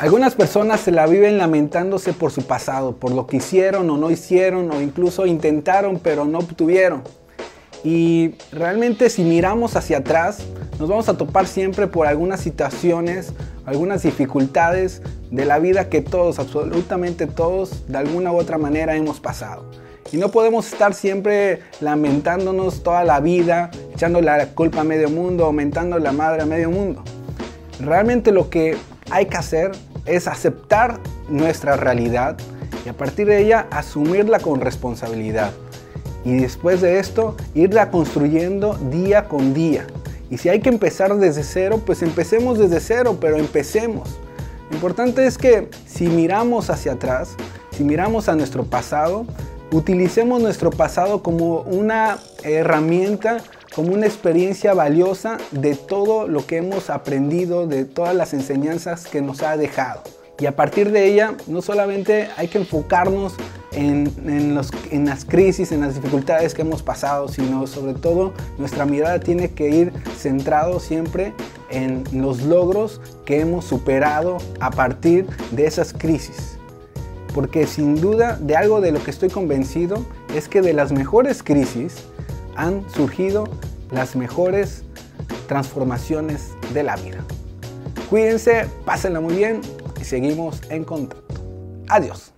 Algunas personas se la viven lamentándose por su pasado, por lo que hicieron o no hicieron o incluso intentaron pero no obtuvieron. Y realmente si miramos hacia atrás, nos vamos a topar siempre por algunas situaciones, algunas dificultades de la vida que todos, absolutamente todos, de alguna u otra manera hemos pasado. Y no podemos estar siempre lamentándonos toda la vida, echando la culpa a medio mundo, aumentando la madre a medio mundo. Realmente lo que hay que hacer es aceptar nuestra realidad y a partir de ella asumirla con responsabilidad. Y después de esto, irla construyendo día con día. Y si hay que empezar desde cero, pues empecemos desde cero, pero empecemos. Lo importante es que si miramos hacia atrás, si miramos a nuestro pasado, utilicemos nuestro pasado como una herramienta como una experiencia valiosa de todo lo que hemos aprendido, de todas las enseñanzas que nos ha dejado. Y a partir de ella, no solamente hay que enfocarnos en, en, las crisis, en las dificultades que hemos pasado, sino sobre todo nuestra mirada tiene que ir centrado siempre en los logros que hemos superado a partir de esas crisis. Porque sin duda de algo de lo que estoy convencido es que de las mejores crisis han surgido las mejores transformaciones de la vida. Cuídense, pásenla muy bien y seguimos en contacto. Adiós.